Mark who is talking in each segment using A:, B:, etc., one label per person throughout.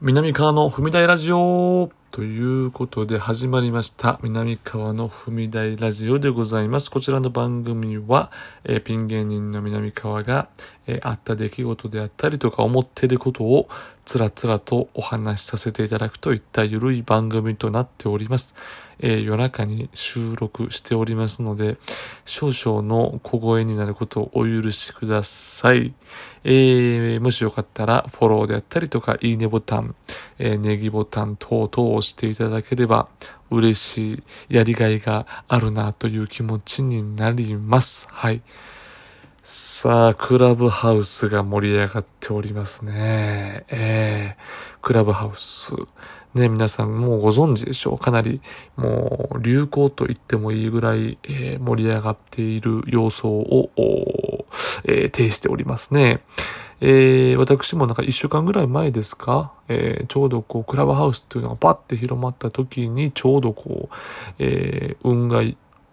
A: 南川の踏み台ラジオということで始まりました。南川の踏み台ラジオでございます。こちらの番組は、えーピン芸人の南川が、えーあった出来事であったりとか思っていることをつらつらとお話しさせていただくといったゆるい番組となっております。え夜中に収録しておりますので、少々の小声になることをお許しください。えーもしよかったらフォローであったりとか、いいねボタン、えーネギボタン等々を押していただければ嬉しい、やりがいがあるなという気持ちになります。はい。さあ、クラブハウスが盛り上がっておりますね。えー、クラブハウス。ね、皆さんもうご存知でしょう。かなりもう流行と言ってもいいぐらい、えー盛り上がっている様相を、おえー呈しておりますね。えー私もなんか一週間ぐらい前ですか、えーちょうどこう、クラブハウスっていうのがパッて広まった時に、ちょうどこう、えー運が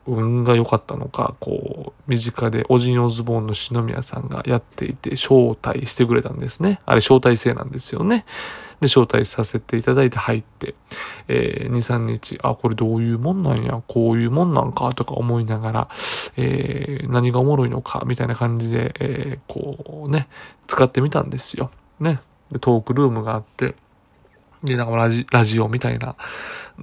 A: 運が良かったのか、こう、身近でオジンオズボーンの篠宮さんがやっていて、招待してくれたんですね。あれ招待制なんですよね。で、招待させていただいて入って、えー2、3日、あ、これどういうもんなんや、こういうもんなんか、とか思いながら、えー何がおもろいのか、みたいな感じで、えーこうね、使ってみたんですよ。ね。で、トークルームがあって、で、なんかラジラジオみたいな。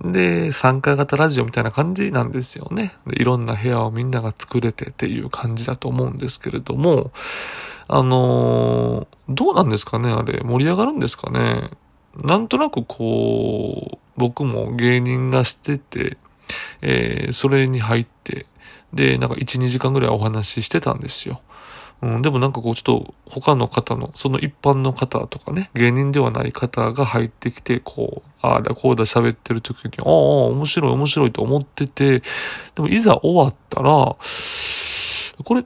A: で、参加型ラジオみたいな感じなんですよね。でいろんな部屋をみんなが作れてっていう感じだと思うんですけれども、あのーどうなんですかねあれ、盛り上がるんですかねなんとなくこう、僕も芸人がしてて、えーそれに入って、で、なんか1、2時間ぐらいお話ししてたんですよ。うん、でもなんかこうちょっと他の方の、その一般の方とかね、芸人ではない方が入ってきて、こう、ああだこうだ喋ってる時に、ああ、面白い面白いと思ってて、でもいざ終わったら、これ、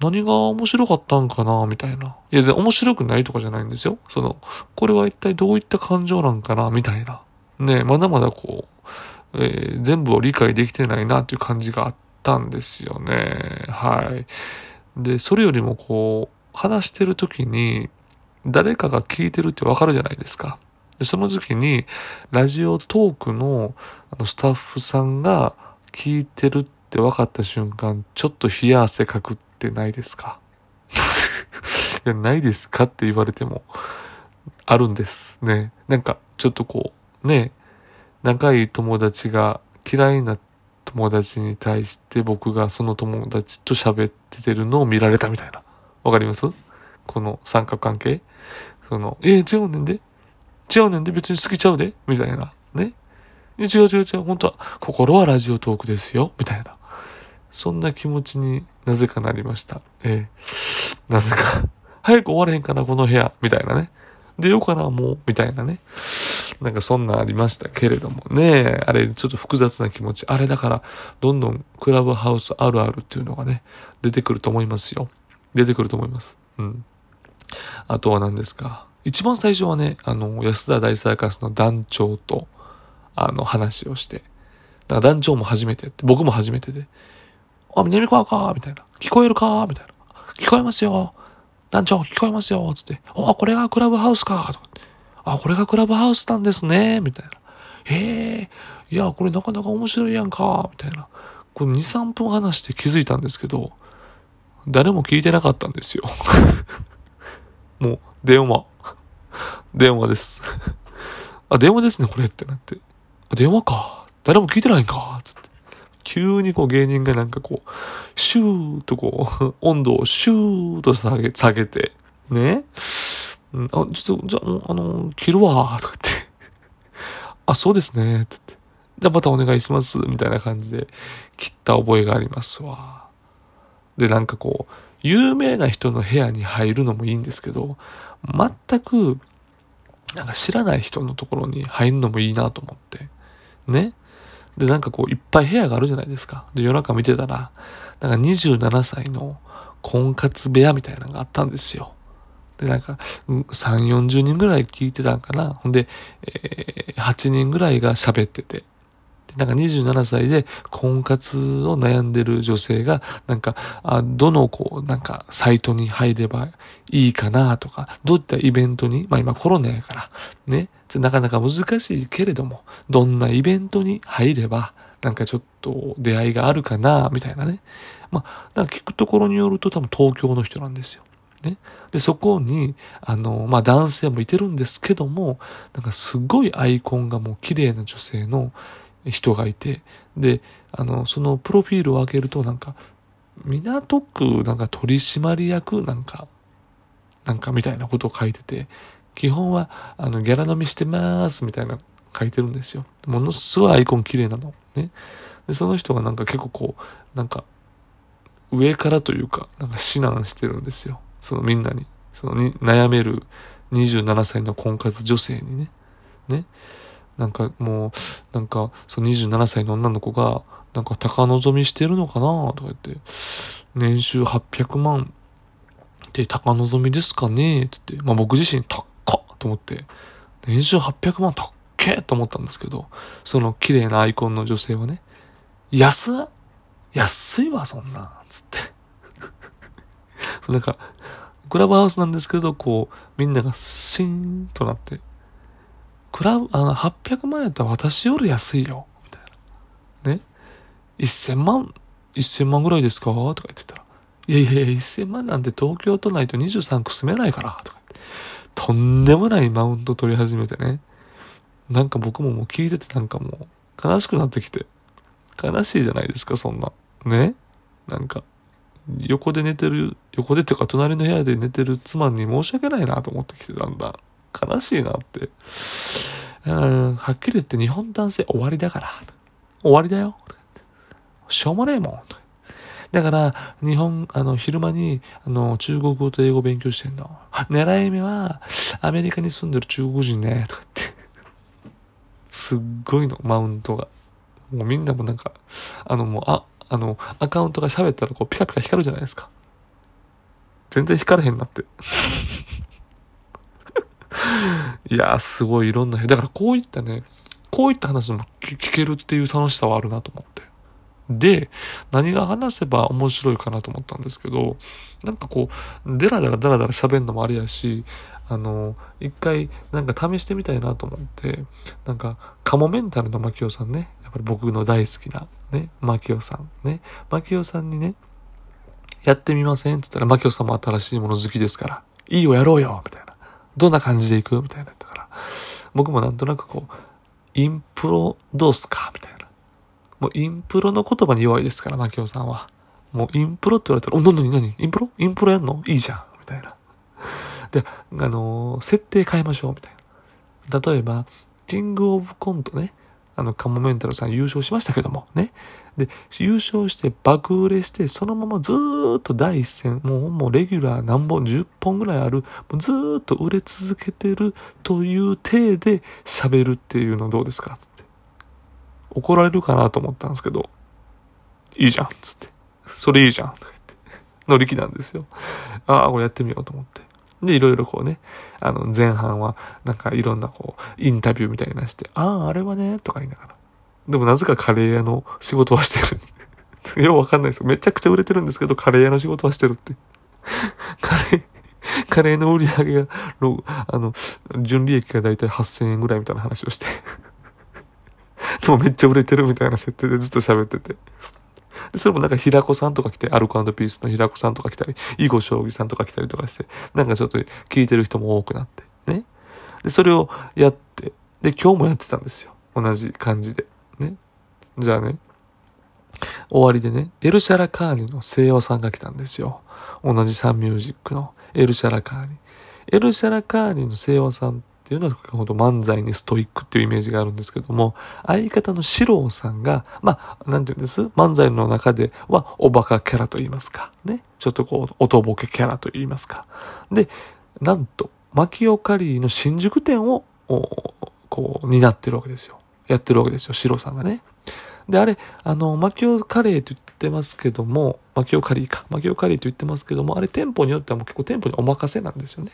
A: 何が面白かったんかなみたいな。いや、で面白くないとかじゃないんですよ。その、これは一体どういった感情なんかなみたいな。ねまだまだこう、えー全部を理解できてないなっていう感じがあったんですよね。はい。で、それよりもこう、話してる時に、誰かが聞いてるってわかるじゃないですか。で、その時に、ラジオトークのあのスタッフさんが聞いてるって分かった瞬間、ちょっと冷や汗かくってないですか？いや、ないですかって言われても、あるんです。ね。なんか、ちょっとこう、ね、仲いい友達が嫌いな友達に対して僕がその友達と喋ってるのを見られたみたいな。わかります？この三角関係？その、えー、違うねんで？違うねんで？別に好きちゃうで？みたいな。ね？違う違う違う。本当は、心はラジオトークですよ。みたいな。そんな気持ちになぜかなりました。えーなぜか。早く終われへんかな、この部屋。みたいなね。出ようかな、もう。みたいなね。なんかそんなありましたけれどもね。あれ、ちょっと複雑な気持ち。あれだから、どんどんクラブハウスあるあるっていうのがね、出てくると思いますよ。出てくると思います。うん。あとは何ですか。一番最初はね、あの、安田大サーカスの団長と、あの、話をして。団長も初めてやって、僕も初めてで。あ、南川かみたいな。聞こえるかみたいな。聞こえますよ。団長、聞こえますよ。つって。あ、これがクラブハウスかとか。あ、これがクラブハウスなんですね。みたいな。へえ、いや、これなかなか面白いやんか。みたいな。これ2、3分話して気づいたんですけど、誰も聞いてなかったんですよ。もう、電話。電話です。あ、電話ですね、これってなって。あ、電話か。誰も聞いてないんか。つって。急にこう芸人がなんかこう、シューとこう、温度をシューと下げ、下げて、ね。うん、あ、ちょっと、じゃあ、あの、切るわ、とか言って。あ、そうですね、って言って。じゃあまたお願いします、みたいな感じで切った覚えがありますわ。で、なんかこう、有名な人の部屋に入るのもいいんですけど、全く、なんか知らない人のところに入るのもいいなと思って。ね。で、なんかこう、いっぱい部屋があるじゃないですか。で、夜中見てたら、なんか27歳の婚活部屋みたいなのがあったんですよ。で、なんか、うん3、40人ぐらい聞いてたんかな。ほんで、えー8人ぐらいが喋ってて。なんか27歳で婚活を悩んでる女性が、なんか、あどのこう、なんかサイトに入ればいいかなとか、どういったイベントに、まあ今コロナやから、ね、なかなか難しいけれども、どんなイベントに入れば、なんかちょっと出会いがあるかな、みたいなね。まあ、だか聞くところによると多分東京の人なんですよ。ね。で、そこに、あの、まあ、男性もいてるんですけども、なんかすごいアイコンがもう綺麗な女性の人がいて、で、あの、そのプロフィールを開けるとなんか、港区なんか取締役なんか、なんかみたいなことを書いてて、基本は、あの、ギャラ飲みしてますみたいな書いてるんですよ。ものすごいアイコン綺麗なの。ね。で、その人がなんか結構こう、なんか、上からというか、なんか指南してるんですよ。そのみんなに。そのに悩める27歳の婚活女性にね。ね。なんかもう、なんか、その27歳の女の子が、なんか高望みしてるのかなとか言って、年収800万。って高望みですかね？って言って、まあ僕自身高っと思って、年収800万高っけと思ったんですけど、その綺麗なアイコンの女性はね、安安いわ、そんな、つって。なんか、クラブハウスなんですけど、こう、みんながシーンとなって、クラブ、あの、800万やったら私より安いよ、みたいな。ね？1000万、1000万ぐらいですか？とか言ってたら、いやいやいや、1000万なんて東京都内と23区住めないから、とか。とんでもないマウント取り始めてね。なんか僕ももう聞いててなんかもう悲しくなってきて。悲しいじゃないですか、そんな。ね？なんか。横で寝てる、横でっていうか隣の部屋で寝てる妻に申し訳ないなと思ってきてだんだん。悲しいなって。うん、はっきり言って日本男性終わりだから。終わりだよ。しょうもねえもん。だから、日本、あの、昼間に、あの、中国語と英語勉強してんの。狙い目は、アメリカに住んでる中国人ね、とか言って。すっごいの、マウントが。もうみんなもなんか、あのもう、あ、あの、アカウントが喋ったらこうピカピカ光るじゃないですか。全然光らへんなって。いやー、すごいいろんな、だからこういったね、こういった話も聞けるっていう楽しさはあるなと思って。で、何が話せば面白いかなと思ったんですけど、なんかこう、デラデラダラダラ喋るのもありやし、あの、一回なんか試してみたいなと思って、なんか、カモメンタルのマキオさんね、やっぱり僕の大好きな、ね、マキオさん、ね、マキオさんにね、やってみませんって言ったら、マキオさんも新しいもの好きですから、いいよ、やろうよみたいな。どんな感じでいく？みたいな言ったから、僕もなんとなくこう、インプロどうすか？みたいな。もうインプロの言葉に弱いですから、マキオさんは。もうインプロって言われたら、お、なになにインプロ？インプロやんの？いいじゃん。みたいな。で、あのー、設定変えましょう、みたいな。例えば、キングオブコントね、あの、かもめんたるさん優勝しましたけども、ね。で、優勝して爆売れして、そのままずっと第一線、もう、もうレギュラー何本、10本ぐらいある、もうずっと売れ続けてるという体で喋るっていうのどうですか？つって。怒られるかなと思ったんですけど、いいじゃん、つって。それいいじゃん、とか言って。乗り気なんですよ。ああ、これやってみようと思って。で、いろいろこうね、あの、前半は、なんかいろんなこう、インタビューみたいなして、ああ、あれはね、とか言いながら。でもなぜかカレー屋の仕事はしてる。ようわかんないですよ。めちゃくちゃ売れてるんですけど、カレー屋の仕事はしてるって。カレー、カレーの売り上げが、あの、純利益がだいたい8000円ぐらいみたいな話をして。でもめっちゃ売れてるみたいな設定でずっと喋ってて。それもなんか平子さんとか来て、アルコピースの平子さんとか来たり、囲碁将棋さんとか来たりとかして、なんかちょっと聞いてる人も多くなって、ね。で、それをやって、で、今日もやってたんですよ。同じ感じで。ね。じゃあね、終わりでね、エルシャラカーニの聖和さんが来たんですよ。同じサンミュージックのエルシャラカーニ。エルシャラカーニの聖和さんっていうのは、ほど漫才にストイックっていうイメージがあるんですけども、相方の四郎さんが、まあ、なんていうんです？漫才の中では、おバカキャラと言いますか。ね。ちょっとこう、おとぼけキャラと言いますか。で、なんと、マキオカリーの新宿店を、こう、担ってるわけですよ。やってるわけですよ、四郎さんがね。で、あれ、あの、マキオカレーと言ってますけども、マキオカリーか。マキオカリーと言ってますけども、あれ店舗によってはもう結構店舗にお任せなんですよね。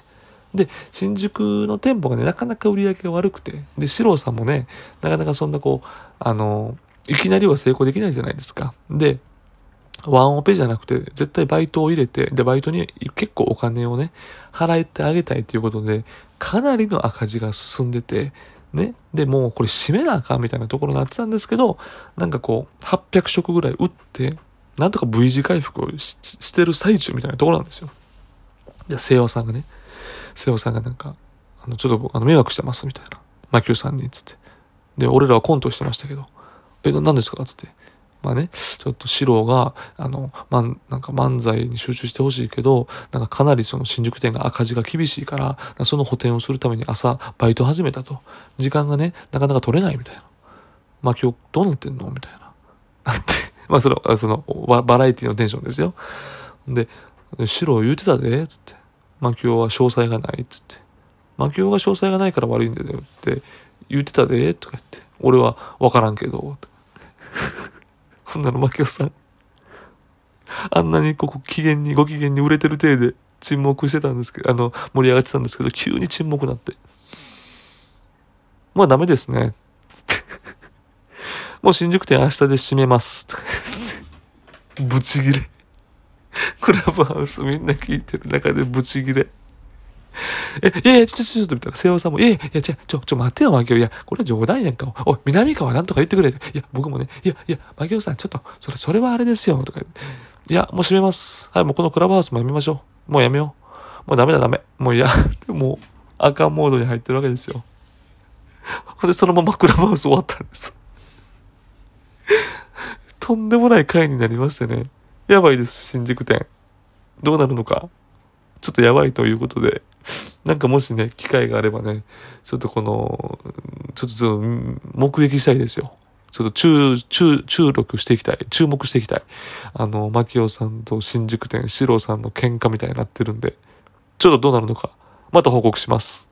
A: で、新宿の店舗がね、なかなか売り上げが悪くて、で、四郎さんもね、なかなかそんなこう、あの、いきなりは成功できないじゃないですか。で、ワンオペじゃなくて、絶対バイトを入れて、で、バイトに結構お金をね、払えてあげたいということで、かなりの赤字が進んでて、ね。で、もうこれ閉めなあかんみたいなところになってたんですけど、なんかこう、800食ぐらい打って、なんとか V 字回復をしてる最中みたいなところなんですよ。で、西洋さんがね、西洋さんがなんか、あの、ちょっとあの迷惑してますみたいな。マキューさんに、つって。で、俺らはコントしてましたけど、え、何ですか？つって。まあね、ちょっと四郎が、あの、まん、なんか漫才に集中してほしいけど、なんかかなりその新宿店が赤字が厳しいから、その補填をするために朝バイト始めたと。時間がね、なかなか取れないみたいな。まあ今日どうなってんの？みたいな。なって。まあその、そのバ、バラエティのテンションですよ。で、四郎言うてたで、つって。まあ今日は詳細がない、つって。まあ今日が詳細がないから悪いんだよって言うてたで、とか言って。俺はわからんけど、ほんなら、マキオさん、あんなにここ機嫌に、ご機嫌に売れてる体で沈黙してたんですけど、あの、盛り上がってたんですけど、急に沈黙なって。まあダメですね。もう新宿店明日で閉めます。ブチギレ。クラブハウスみんな聞いてる中でブチギレ。え、いやいや、ちょ、ちょ、ちょっと、瀬尾さんも、いやいや、ちょ、ちょ、ちょ、待ってよ、マキオ。いや、これ冗談やんか。おい、南川なんとか言ってくれ。いや、僕もね、いや、いや、マキオさん、ちょっと、それ、それはあれですよ、とか。いや、もう閉めます。はい、もうこのクラブハウスもやめましょう。もうやめよう。もうダメだ、ダメ。もういや、もう、赤モードに入ってるわけですよ。ほんで、そのままクラブハウス終わったんです。とんでもない回になりましてね。やばいです、新宿店。どうなるのか。ちょっとやばいということで。なんかもしね、機会があればね、ちょっとこの、ちょっとょっと目撃したいですよ。ちょっと注、注、注力していきたい。注目していきたい。あの、牧雄さんと新宿店、四郎さんの喧嘩みたいになってるんで、ちょっとどうなるのか、また報告します。